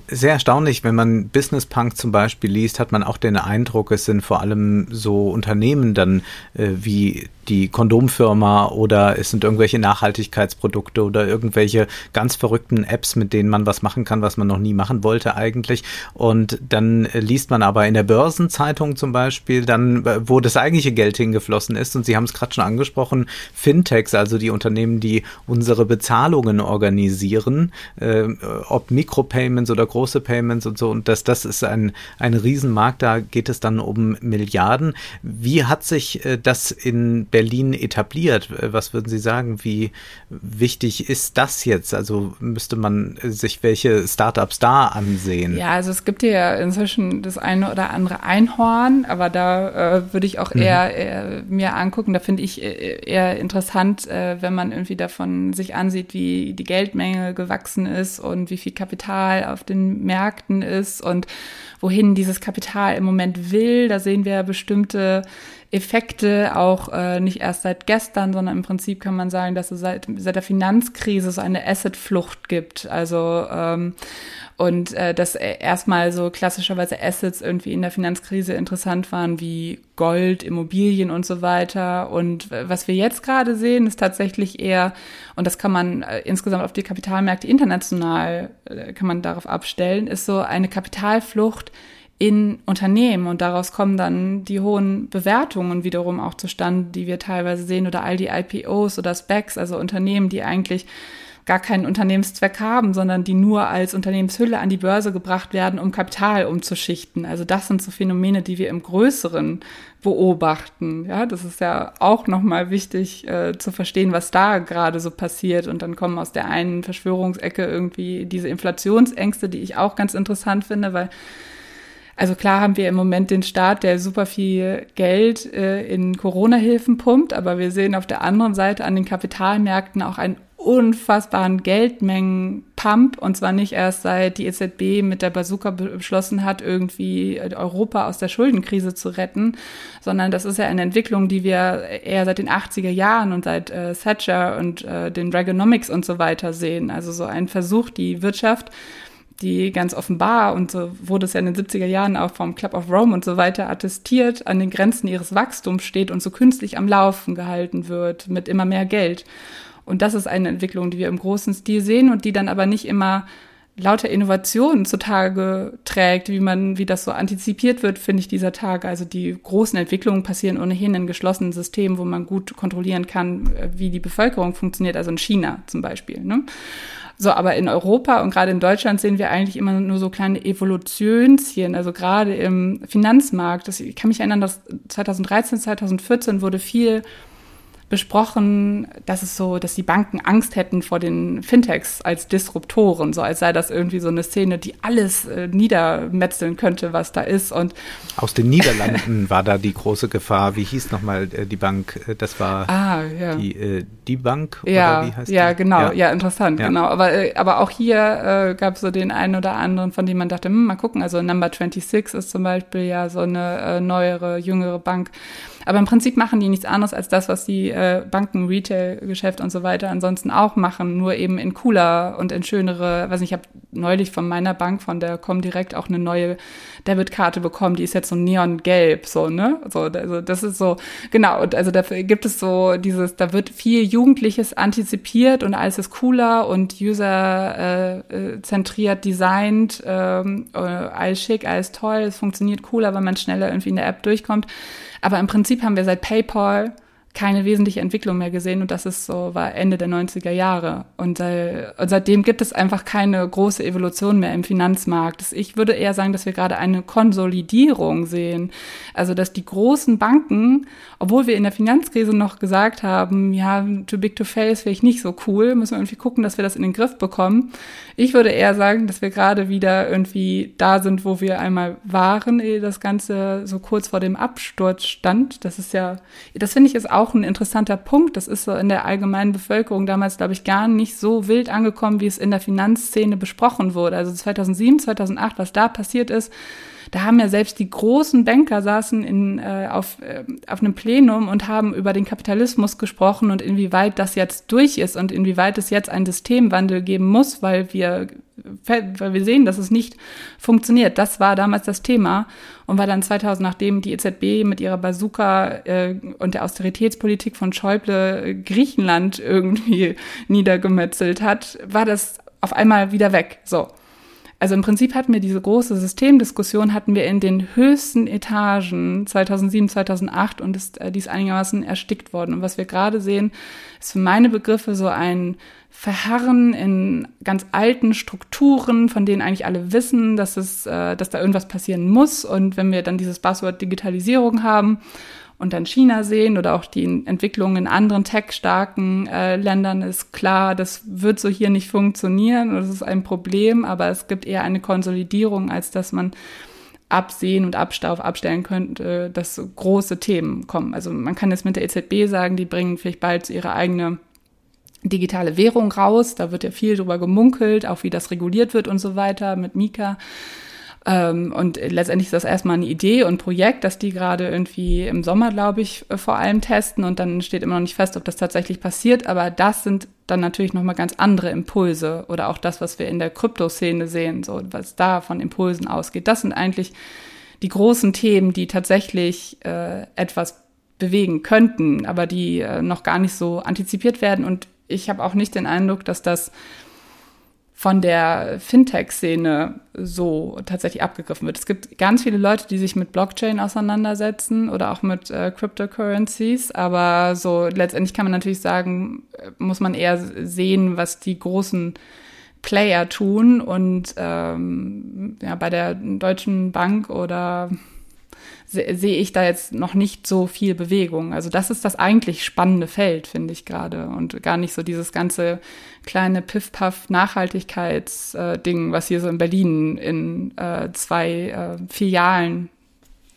sehr erstaunlich, wenn man Business Punk zum Beispiel liest, hat man auch den Eindruck, es sind vor allem so Unternehmen dann äh, wie die Kondomfirma oder es sind irgendwelche Nachhaltigkeitsprodukte oder irgendwelche ganz verrückten Apps, mit denen man was machen kann, was man noch nie machen wollte eigentlich. Und dann liest man aber in der Börsenzeitung zum Beispiel dann, wo das eigentliche Geld hingeflossen ist. Und Sie haben es gerade schon angesprochen, Fintechs, also die Unternehmen, die unsere Bezahlungen organisieren, äh, ob Mikropayments oder große Payments und so. Und das, das ist ein, ein Riesenmarkt, da geht es dann um Milliarden. Wie hat sich äh, das in Berlin etabliert. Was würden Sie sagen? Wie wichtig ist das jetzt? Also müsste man sich welche Startups da ansehen? Ja, also es gibt ja inzwischen das eine oder andere Einhorn, aber da äh, würde ich auch mhm. eher, eher, mir angucken. Da finde ich äh, eher interessant, äh, wenn man irgendwie davon sich ansieht, wie die Geldmenge gewachsen ist und wie viel Kapital auf den Märkten ist und wohin dieses Kapital im Moment will. Da sehen wir bestimmte Effekte, auch äh, nicht erst seit gestern, sondern im Prinzip kann man sagen, dass es seit, seit der Finanzkrise so eine Assetflucht gibt. Also ähm, und äh, dass erstmal so klassischerweise Assets irgendwie in der Finanzkrise interessant waren, wie Gold, Immobilien und so weiter. Und was wir jetzt gerade sehen, ist tatsächlich eher, und das kann man äh, insgesamt auf die Kapitalmärkte international, äh, kann man darauf abstellen, ist so eine Kapitalflucht in Unternehmen und daraus kommen dann die hohen Bewertungen wiederum auch zustande, die wir teilweise sehen oder all die IPOs oder Specs, also Unternehmen, die eigentlich gar keinen Unternehmenszweck haben, sondern die nur als Unternehmenshülle an die Börse gebracht werden, um Kapital umzuschichten. Also das sind so Phänomene, die wir im Größeren beobachten. Ja, das ist ja auch nochmal wichtig äh, zu verstehen, was da gerade so passiert. Und dann kommen aus der einen Verschwörungsecke irgendwie diese Inflationsängste, die ich auch ganz interessant finde, weil also klar haben wir im Moment den Staat, der super viel Geld äh, in Corona-Hilfen pumpt, aber wir sehen auf der anderen Seite an den Kapitalmärkten auch einen unfassbaren Geldmengen-Pump und zwar nicht erst seit die EZB mit der Bazooka beschlossen hat, irgendwie Europa aus der Schuldenkrise zu retten, sondern das ist ja eine Entwicklung, die wir eher seit den 80er Jahren und seit äh, Thatcher und äh, den Reaganomics und so weiter sehen. Also so ein Versuch, die Wirtschaft die ganz offenbar, und so wurde es ja in den 70er Jahren auch vom Club of Rome und so weiter attestiert, an den Grenzen ihres Wachstums steht und so künstlich am Laufen gehalten wird mit immer mehr Geld. Und das ist eine Entwicklung, die wir im großen Stil sehen und die dann aber nicht immer lauter Innovationen zutage trägt, wie man, wie das so antizipiert wird, finde ich dieser Tage. Also die großen Entwicklungen passieren ohnehin in geschlossenen Systemen, wo man gut kontrollieren kann, wie die Bevölkerung funktioniert, also in China zum Beispiel. Ne? So, aber in Europa und gerade in Deutschland sehen wir eigentlich immer nur so kleine Evolutionschen, also gerade im Finanzmarkt. Das, ich kann mich erinnern, dass 2013, 2014 wurde viel besprochen, dass es so, dass die Banken Angst hätten vor den Fintechs als Disruptoren, so als sei das irgendwie so eine Szene, die alles äh, niedermetzeln könnte, was da ist. Und aus den Niederlanden war da die große Gefahr. Wie hieß nochmal äh, die Bank? Äh, das war ah, ja. die äh, die Bank ja, oder wie heißt ja, die? Genau, ja, ja interessant, ja. genau. Aber äh, aber auch hier äh, gab es so den einen oder anderen, von dem man dachte, hm, mal gucken. Also Number 26 ist zum Beispiel ja so eine äh, neuere, jüngere Bank. Aber im Prinzip machen die nichts anderes als das, was die äh, Banken, Retail-Geschäft und so weiter ansonsten auch machen, nur eben in cooler und in schönere, weiß nicht, ich habe neulich von meiner Bank, von der Comdirect auch eine neue Debitkarte bekommen, die ist jetzt so neongelb, so, ne? So, also das ist so, genau, und also dafür gibt es so dieses, da wird viel Jugendliches antizipiert und alles ist cooler und user-zentriert äh, designt, ähm, äh, alles schick, alles toll, es funktioniert cooler, weil man schneller irgendwie in der App durchkommt. Aber im Prinzip haben wir seit PayPal keine wesentliche Entwicklung mehr gesehen und das ist so, war Ende der 90er Jahre. Und, äh, und seitdem gibt es einfach keine große Evolution mehr im Finanzmarkt. Ich würde eher sagen, dass wir gerade eine Konsolidierung sehen. Also, dass die großen Banken, obwohl wir in der Finanzkrise noch gesagt haben, ja, too big to fail ist vielleicht nicht so cool, müssen wir irgendwie gucken, dass wir das in den Griff bekommen. Ich würde eher sagen, dass wir gerade wieder irgendwie da sind, wo wir einmal waren, ehe das Ganze so kurz vor dem Absturz stand. Das ist ja, das finde ich ist auch auch ein interessanter Punkt. Das ist so in der allgemeinen Bevölkerung damals, glaube ich, gar nicht so wild angekommen, wie es in der Finanzszene besprochen wurde. Also 2007, 2008, was da passiert ist, da haben ja selbst die großen Banker saßen in, äh, auf, äh, auf einem Plenum und haben über den Kapitalismus gesprochen und inwieweit das jetzt durch ist und inwieweit es jetzt einen Systemwandel geben muss, weil wir, weil wir sehen, dass es nicht funktioniert. Das war damals das Thema und war dann 2000, nachdem die EZB mit ihrer Bazooka äh, und der Austeritätspolitik von Schäuble Griechenland irgendwie niedergemetzelt hat, war das auf einmal wieder weg. So. Also im Prinzip hatten wir diese große Systemdiskussion hatten wir in den höchsten Etagen 2007, 2008 und ist äh, dies einigermaßen erstickt worden. Und was wir gerade sehen, ist für meine Begriffe so ein Verharren in ganz alten Strukturen, von denen eigentlich alle wissen, dass es, äh, dass da irgendwas passieren muss. Und wenn wir dann dieses Buzzword Digitalisierung haben und dann China sehen oder auch die Entwicklungen in anderen tech-starken äh, Ländern, ist klar, das wird so hier nicht funktionieren und das ist ein Problem, aber es gibt eher eine Konsolidierung, als dass man absehen und Abstauf abstellen könnte, dass große Themen kommen. Also man kann jetzt mit der EZB sagen, die bringen vielleicht bald ihre eigene digitale Währung raus. Da wird ja viel drüber gemunkelt, auch wie das reguliert wird und so weiter mit Mika. Ähm, und letztendlich ist das erstmal eine Idee und Projekt, das die gerade irgendwie im Sommer, glaube ich, äh, vor allem testen und dann steht immer noch nicht fest, ob das tatsächlich passiert. Aber das sind dann natürlich nochmal ganz andere Impulse oder auch das, was wir in der Kryptoszene sehen, so was da von Impulsen ausgeht. Das sind eigentlich die großen Themen, die tatsächlich äh, etwas bewegen könnten, aber die äh, noch gar nicht so antizipiert werden. Und ich habe auch nicht den Eindruck, dass das von der Fintech-Szene so tatsächlich abgegriffen wird. Es gibt ganz viele Leute, die sich mit Blockchain auseinandersetzen oder auch mit äh, Cryptocurrencies, aber so letztendlich kann man natürlich sagen, äh, muss man eher sehen, was die großen Player tun und ähm, ja, bei der Deutschen Bank oder sehe ich da jetzt noch nicht so viel Bewegung. Also das ist das eigentlich spannende Feld, finde ich gerade. Und gar nicht so dieses ganze kleine Piff-Puff-Nachhaltigkeits-Ding, was hier so in Berlin in äh, zwei äh, Filialen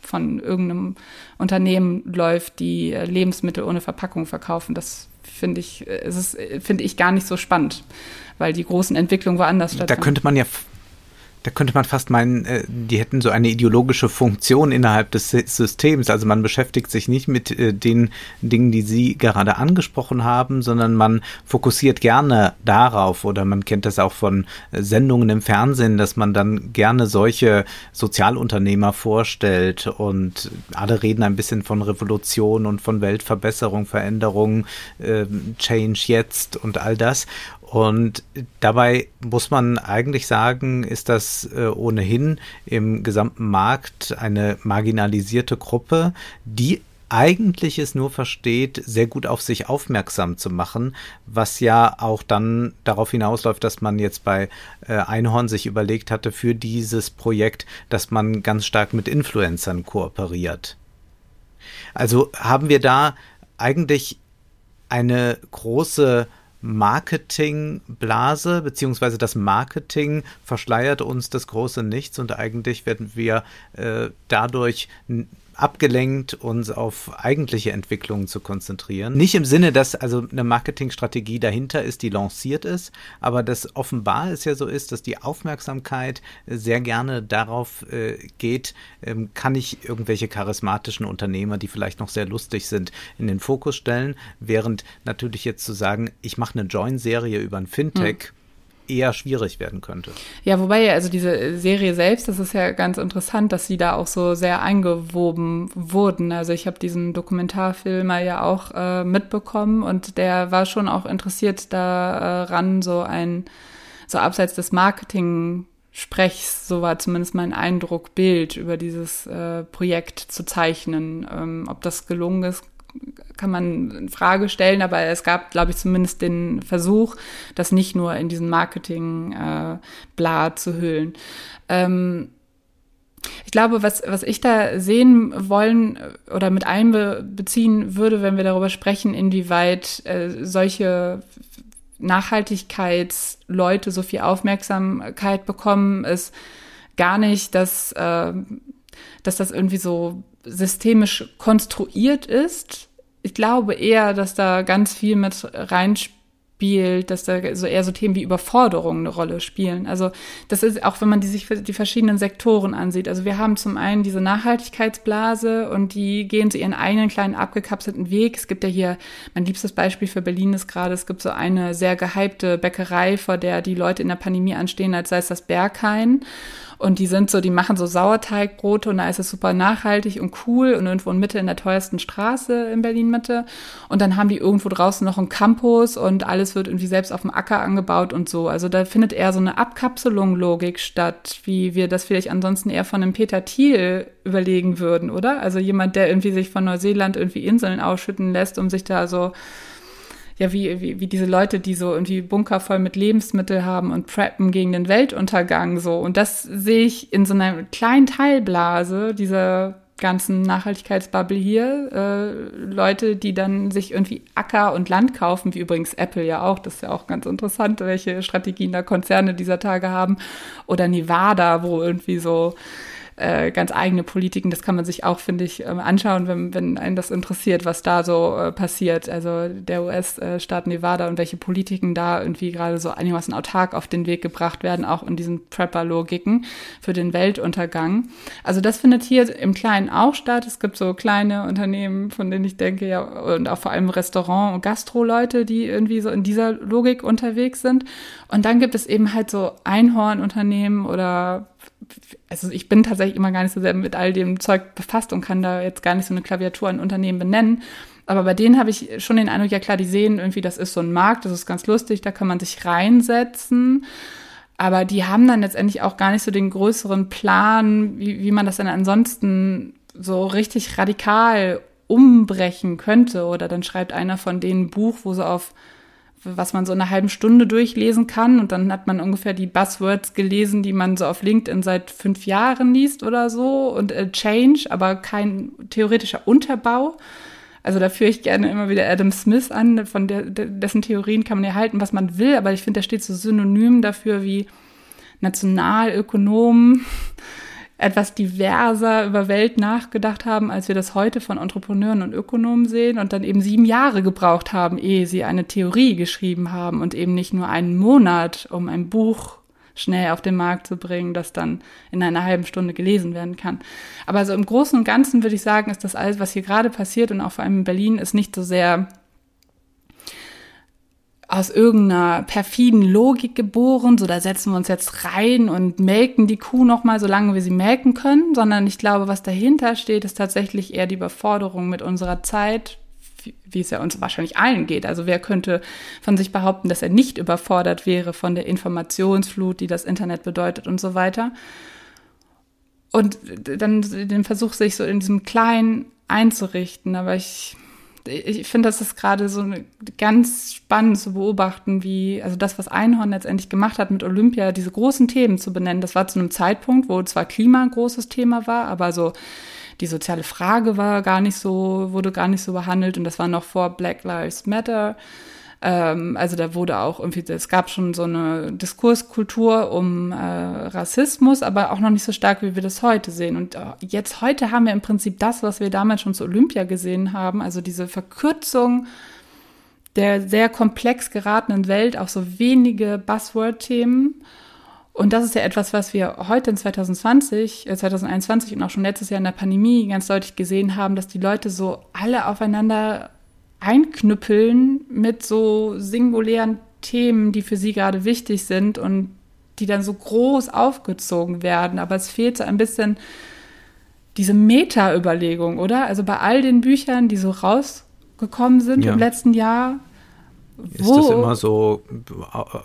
von irgendeinem Unternehmen läuft, die äh, Lebensmittel ohne Verpackung verkaufen. Das finde ich, äh, finde ich gar nicht so spannend, weil die großen Entwicklungen woanders stattfinden. Da könnte man ja da könnte man fast meinen, äh, die hätten so eine ideologische Funktion innerhalb des Systems. Also man beschäftigt sich nicht mit äh, den Dingen, die Sie gerade angesprochen haben, sondern man fokussiert gerne darauf oder man kennt das auch von äh, Sendungen im Fernsehen, dass man dann gerne solche Sozialunternehmer vorstellt und alle reden ein bisschen von Revolution und von Weltverbesserung, Veränderung, Change jetzt und all das. Und dabei muss man eigentlich sagen, ist das äh, ohnehin im gesamten Markt eine marginalisierte Gruppe, die eigentlich es nur versteht, sehr gut auf sich aufmerksam zu machen, was ja auch dann darauf hinausläuft, dass man jetzt bei äh, Einhorn sich überlegt hatte für dieses Projekt, dass man ganz stark mit Influencern kooperiert. Also haben wir da eigentlich eine große Marketingblase, beziehungsweise das Marketing verschleiert uns das große Nichts und eigentlich werden wir äh, dadurch abgelenkt, uns auf eigentliche Entwicklungen zu konzentrieren. Nicht im Sinne, dass also eine Marketingstrategie dahinter ist, die lanciert ist, aber dass offenbar es ja so ist, dass die Aufmerksamkeit sehr gerne darauf äh, geht, ähm, kann ich irgendwelche charismatischen Unternehmer, die vielleicht noch sehr lustig sind, in den Fokus stellen, während natürlich jetzt zu sagen, ich mache eine Join-Serie über ein Fintech, mhm eher schwierig werden könnte. Ja, wobei, also diese Serie selbst, das ist ja ganz interessant, dass sie da auch so sehr eingewoben wurden. Also ich habe diesen Dokumentarfilm ja auch äh, mitbekommen und der war schon auch interessiert daran, so ein, so abseits des Marketing Sprechs, so war zumindest mein Eindruck, Bild über dieses äh, Projekt zu zeichnen. Ähm, ob das gelungen ist, kann man in Frage stellen, aber es gab, glaube ich, zumindest den Versuch, das nicht nur in diesen Marketing-Bla äh, zu hüllen. Ähm, ich glaube, was, was ich da sehen wollen oder mit einbeziehen würde, wenn wir darüber sprechen, inwieweit äh, solche Nachhaltigkeitsleute so viel Aufmerksamkeit bekommen, ist gar nicht, dass, äh, dass das irgendwie so systemisch konstruiert ist. Ich glaube eher, dass da ganz viel mit reinspielt dass da so eher so Themen wie Überforderung eine Rolle spielen. Also das ist auch, wenn man die sich die verschiedenen Sektoren ansieht. Also wir haben zum einen diese Nachhaltigkeitsblase und die gehen so ihren eigenen kleinen abgekapselten Weg. Es gibt ja hier, mein liebstes Beispiel für Berlin ist gerade, es gibt so eine sehr gehypte Bäckerei, vor der die Leute in der Pandemie anstehen, als sei es das Berghain. Und die sind so, die machen so Sauerteigbrote und da ist es super nachhaltig und cool und irgendwo in Mitte in der teuersten Straße in Berlin Mitte. Und dann haben die irgendwo draußen noch einen Campus und alles wird irgendwie selbst auf dem Acker angebaut und so. Also da findet eher so eine Abkapselung-Logik statt, wie wir das vielleicht ansonsten eher von einem Peter Thiel überlegen würden, oder? Also jemand, der irgendwie sich von Neuseeland irgendwie Inseln ausschütten lässt, um sich da so ja, wie, wie, wie diese Leute, die so irgendwie Bunker voll mit Lebensmittel haben und preppen gegen den Weltuntergang so. Und das sehe ich in so einer kleinen Teilblase dieser ganzen Nachhaltigkeitsbubble hier. Äh, Leute, die dann sich irgendwie Acker und Land kaufen, wie übrigens Apple ja auch. Das ist ja auch ganz interessant, welche Strategien da Konzerne dieser Tage haben. Oder Nevada, wo irgendwie so äh, ganz eigene Politiken. Das kann man sich auch, finde ich, ähm, anschauen, wenn, wenn einen das interessiert, was da so äh, passiert. Also der US-Staat Nevada und welche Politiken da irgendwie gerade so einigermaßen autark auf den Weg gebracht werden, auch in diesen Prepper-Logiken für den Weltuntergang. Also das findet hier im Kleinen auch statt. Es gibt so kleine Unternehmen, von denen ich denke, ja, und auch vor allem Restaurant- und Gastro-Leute, die irgendwie so in dieser Logik unterwegs sind. Und dann gibt es eben halt so Einhornunternehmen oder also ich bin tatsächlich immer gar nicht so sehr mit all dem Zeug befasst und kann da jetzt gar nicht so eine Klaviatur an Unternehmen benennen. Aber bei denen habe ich schon den Eindruck, ja klar, die sehen irgendwie, das ist so ein Markt, das ist ganz lustig, da kann man sich reinsetzen. aber die haben dann letztendlich auch gar nicht so den größeren Plan, wie, wie man das dann ansonsten so richtig radikal umbrechen könnte. Oder dann schreibt einer von denen ein Buch, wo so auf was man so in einer halben Stunde durchlesen kann. Und dann hat man ungefähr die Buzzwords gelesen, die man so auf LinkedIn seit fünf Jahren liest oder so. Und äh, Change, aber kein theoretischer Unterbau. Also da führe ich gerne immer wieder Adam Smith an, von der, dessen Theorien kann man ja halten, was man will, aber ich finde, der steht so synonym dafür wie Nationalökonomen etwas diverser über Welt nachgedacht haben, als wir das heute von Entrepreneuren und Ökonomen sehen und dann eben sieben Jahre gebraucht haben, ehe sie eine Theorie geschrieben haben und eben nicht nur einen Monat, um ein Buch schnell auf den Markt zu bringen, das dann in einer halben Stunde gelesen werden kann. Aber so im Großen und Ganzen würde ich sagen, ist das alles, was hier gerade passiert und auch vor allem in Berlin, ist nicht so sehr aus irgendeiner perfiden Logik geboren, so da setzen wir uns jetzt rein und melken die Kuh noch mal, solange wir sie melken können, sondern ich glaube, was dahinter steht, ist tatsächlich eher die Überforderung mit unserer Zeit, wie es ja uns wahrscheinlich allen geht. Also wer könnte von sich behaupten, dass er nicht überfordert wäre von der Informationsflut, die das Internet bedeutet und so weiter. Und dann den Versuch, sich so in diesem Kleinen einzurichten. Aber ich ich finde, das ist gerade so ganz spannend zu beobachten, wie, also das, was Einhorn letztendlich gemacht hat mit Olympia, diese großen Themen zu benennen. Das war zu einem Zeitpunkt, wo zwar Klima ein großes Thema war, aber so die soziale Frage war gar nicht so, wurde gar nicht so behandelt und das war noch vor Black Lives Matter. Ähm, also da wurde auch irgendwie, es gab schon so eine Diskurskultur um äh, Rassismus, aber auch noch nicht so stark, wie wir das heute sehen. Und äh, jetzt heute haben wir im Prinzip das, was wir damals schon zu Olympia gesehen haben, also diese Verkürzung der sehr komplex geratenen Welt auf so wenige Buzzword-Themen. Und das ist ja etwas, was wir heute in 2020, äh 2021 und auch schon letztes Jahr in der Pandemie ganz deutlich gesehen haben, dass die Leute so alle aufeinander einknüppeln mit so singulären Themen, die für sie gerade wichtig sind und die dann so groß aufgezogen werden. Aber es fehlt so ein bisschen diese Meta-Überlegung, oder? Also bei all den Büchern, die so rausgekommen sind ja. im letzten Jahr. Ist das immer so,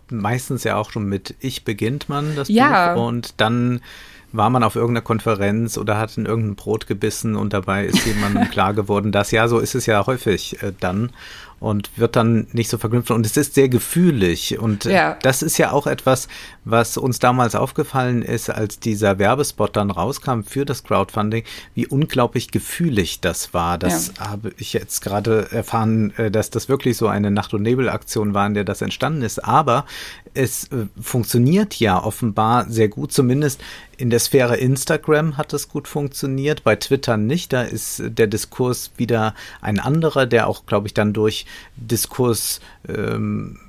meistens ja auch schon mit Ich beginnt man das ja. Buch und dann war man auf irgendeiner Konferenz oder hat in irgendein Brot gebissen und dabei ist jemandem klar geworden, dass ja, so ist es ja häufig äh, dann und wird dann nicht so verknüpft. Und es ist sehr gefühlig. Und äh, ja. das ist ja auch etwas, was uns damals aufgefallen ist, als dieser Werbespot dann rauskam für das Crowdfunding, wie unglaublich gefühlig das war. Das ja. habe ich jetzt gerade erfahren, äh, dass das wirklich so eine Nacht- und Nebel-Aktion war, in der das entstanden ist. Aber es äh, funktioniert ja offenbar sehr gut, zumindest in der Sphäre Instagram hat es gut funktioniert, bei Twitter nicht. Da ist der Diskurs wieder ein anderer, der auch, glaube ich, dann durch Diskurs ähm,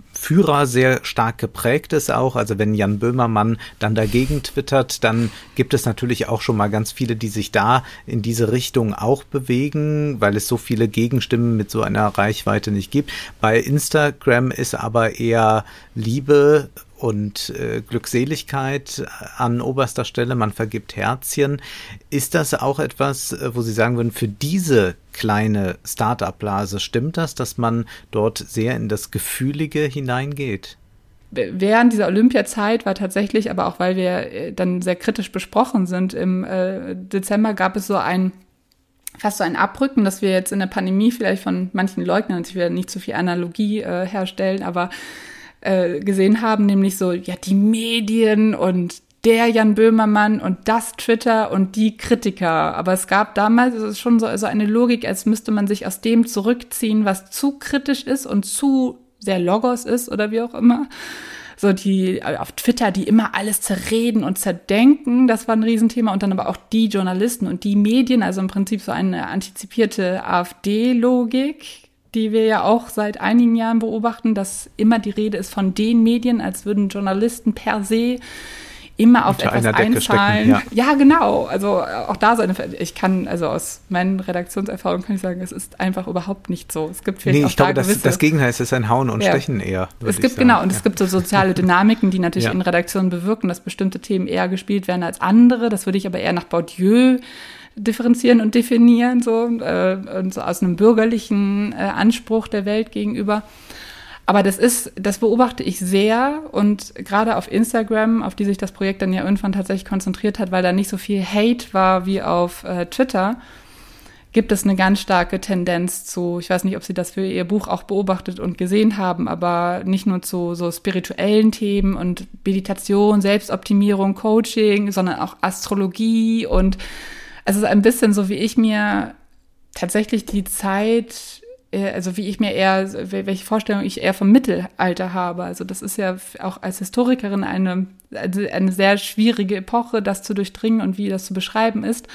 sehr stark geprägt ist auch. Also wenn Jan Böhmermann dann dagegen twittert, dann gibt es natürlich auch schon mal ganz viele, die sich da in diese Richtung auch bewegen, weil es so viele Gegenstimmen mit so einer Reichweite nicht gibt. Bei Instagram ist aber eher Liebe und äh, Glückseligkeit an oberster Stelle, man vergibt Herzchen. Ist das auch etwas, äh, wo Sie sagen würden, für diese kleine Start-up-Blase stimmt das, dass man dort sehr in das Gefühlige hineingeht? während dieser Olympiazeit war tatsächlich, aber auch weil wir äh, dann sehr kritisch besprochen sind, im äh, Dezember gab es so ein fast so ein Abrücken, dass wir jetzt in der Pandemie vielleicht von manchen Leugnern, ich will nicht zu viel Analogie herstellen, aber äh, gesehen haben, nämlich so, ja, die Medien und der Jan Böhmermann und das Twitter und die Kritiker. Aber es gab damals schon so also eine Logik, als müsste man sich aus dem zurückziehen, was zu kritisch ist und zu sehr Logos ist oder wie auch immer. So die äh, auf Twitter, die immer alles zerreden und zerdenken, das war ein Riesenthema. Und dann aber auch die Journalisten und die Medien, also im Prinzip so eine antizipierte AfD-Logik, die wir ja auch seit einigen Jahren beobachten, dass immer die Rede ist von den Medien, als würden Journalisten per se immer auf Unter etwas einzahlen. Ja. ja. genau. Also auch da so eine, ich kann, also aus meinen Redaktionserfahrungen kann ich sagen, es ist einfach überhaupt nicht so. Es gibt vielleicht nee, ich glaube, da das, das Gegenteil ist ein Hauen und ja. Stechen eher. Es gibt, genau, und ja. es gibt so soziale Dynamiken, die natürlich in Redaktionen bewirken, dass bestimmte Themen eher gespielt werden als andere. Das würde ich aber eher nach Baudieu differenzieren und definieren, so, äh, und so aus einem bürgerlichen äh, Anspruch der Welt gegenüber. Aber das ist, das beobachte ich sehr und gerade auf Instagram, auf die sich das Projekt dann ja irgendwann tatsächlich konzentriert hat, weil da nicht so viel Hate war wie auf äh, Twitter, gibt es eine ganz starke Tendenz zu, ich weiß nicht, ob Sie das für Ihr Buch auch beobachtet und gesehen haben, aber nicht nur zu so spirituellen Themen und Meditation, Selbstoptimierung, Coaching, sondern auch Astrologie und also ein bisschen so, wie ich mir tatsächlich die Zeit äh, also wie ich mir eher, welche Vorstellung ich eher vom Mittelalter habe. Also das ist ja auch als Historikerin eine, also eine sehr schwierige Epoche, das zu durchdringen und wie das zu beschreiben ist.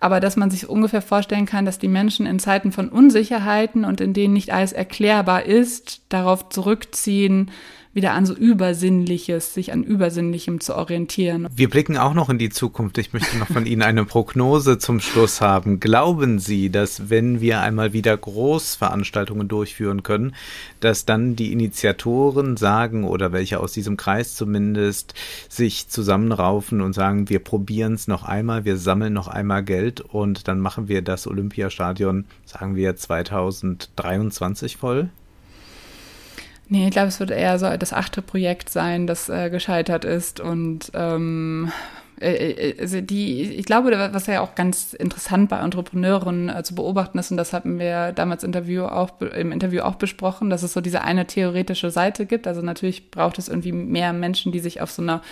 Aber dass man sich ungefähr vorstellen kann, dass die Menschen in Zeiten von Unsicherheiten und in denen nicht alles erklärbar ist, darauf zurückziehen, wieder an so Übersinnliches, sich an Übersinnlichem zu orientieren. Wir blicken auch noch in die Zukunft. Ich möchte noch von Ihnen eine Prognose zum Schluss haben. Glauben Sie, dass wenn wir einmal wieder Großveranstaltungen durchführen können, dass dann die Initiatoren sagen oder welche aus diesem Kreis zumindest sich zusammenraufen und sagen, wir probieren es noch einmal, wir sammeln noch einmal Geld und dann machen wir das Olympiastadion, sagen wir 2023 voll? Nee, ich glaube, es wird eher so das achte Projekt sein, das äh, gescheitert ist. Und ähm, äh, äh, also die, ich glaube, was ja auch ganz interessant bei Entrepreneuren äh, zu beobachten ist, und das hatten wir damals Interview auch, im Interview auch besprochen, dass es so diese eine theoretische Seite gibt. Also natürlich braucht es irgendwie mehr Menschen, die sich auf so einer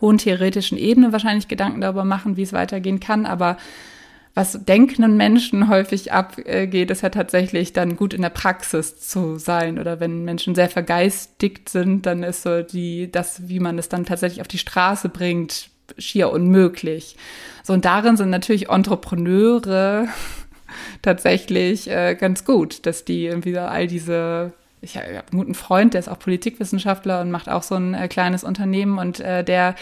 hohen theoretischen Ebene wahrscheinlich Gedanken darüber machen, wie es weitergehen kann. Aber was denkenden Menschen häufig abgeht, ist ja tatsächlich dann gut in der Praxis zu sein. Oder wenn Menschen sehr vergeistigt sind, dann ist so die, das, wie man es dann tatsächlich auf die Straße bringt, schier unmöglich. So, und darin sind natürlich Entrepreneure tatsächlich äh, ganz gut, dass die irgendwie all diese ich habe einen guten Freund, der ist auch Politikwissenschaftler und macht auch so ein äh, kleines Unternehmen und äh, der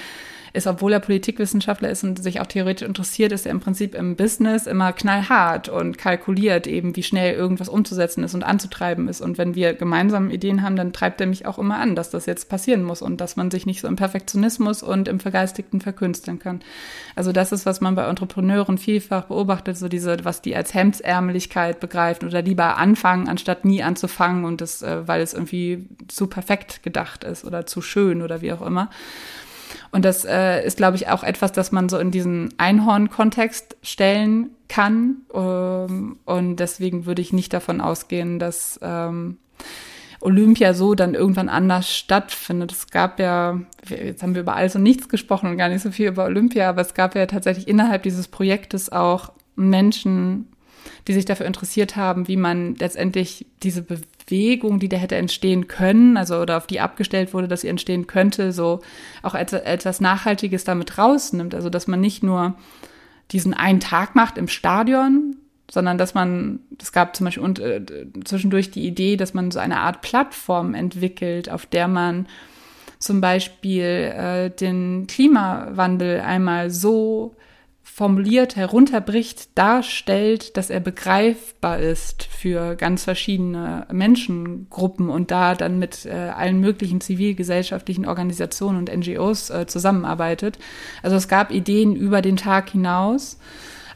ist, obwohl er Politikwissenschaftler ist und sich auch theoretisch interessiert, ist er im Prinzip im Business immer knallhart und kalkuliert eben, wie schnell irgendwas umzusetzen ist und anzutreiben ist. Und wenn wir gemeinsam Ideen haben, dann treibt er mich auch immer an, dass das jetzt passieren muss und dass man sich nicht so im Perfektionismus und im Vergeistigten verkünsteln kann. Also das ist, was man bei Entrepreneuren vielfach beobachtet, so diese, was die als Hemdsärmeligkeit begreift oder lieber anfangen, anstatt nie anzufangen und das, äh, weil es irgendwie zu perfekt gedacht ist oder zu schön oder wie auch immer. Und das äh, ist, glaube ich, auch etwas, das man so in diesen Einhorn-Kontext stellen kann. Ähm, und deswegen würde ich nicht davon ausgehen, dass ähm, Olympia so dann irgendwann anders stattfindet. Es gab ja, jetzt haben wir über alles und nichts gesprochen und gar nicht so viel über Olympia, aber es gab ja tatsächlich innerhalb dieses Projektes auch Menschen, die sich dafür interessiert haben, wie man letztendlich diese Bewegung, die da hätte entstehen können, also oder auf die abgestellt wurde, dass sie entstehen könnte, so auch etwas Nachhaltiges damit rausnimmt. Also dass man nicht nur diesen einen Tag macht im Stadion, sondern dass man, es gab zum Beispiel und, äh, zwischendurch die Idee, dass man so eine Art Plattform entwickelt, auf der man zum Beispiel äh, den Klimawandel einmal so formuliert, herunterbricht, darstellt, dass er begreifbar ist für ganz verschiedene Menschengruppen und da dann mit äh, allen möglichen zivilgesellschaftlichen Organisationen und NGOs äh, zusammenarbeitet. Also es gab Ideen über den Tag hinaus,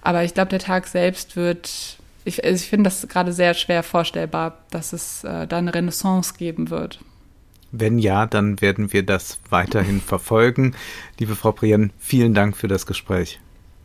aber ich glaube, der Tag selbst wird, ich, also ich finde das gerade sehr schwer vorstellbar, dass es äh, da eine Renaissance geben wird. Wenn ja, dann werden wir das weiterhin verfolgen. Liebe Frau Prien, vielen Dank für das Gespräch.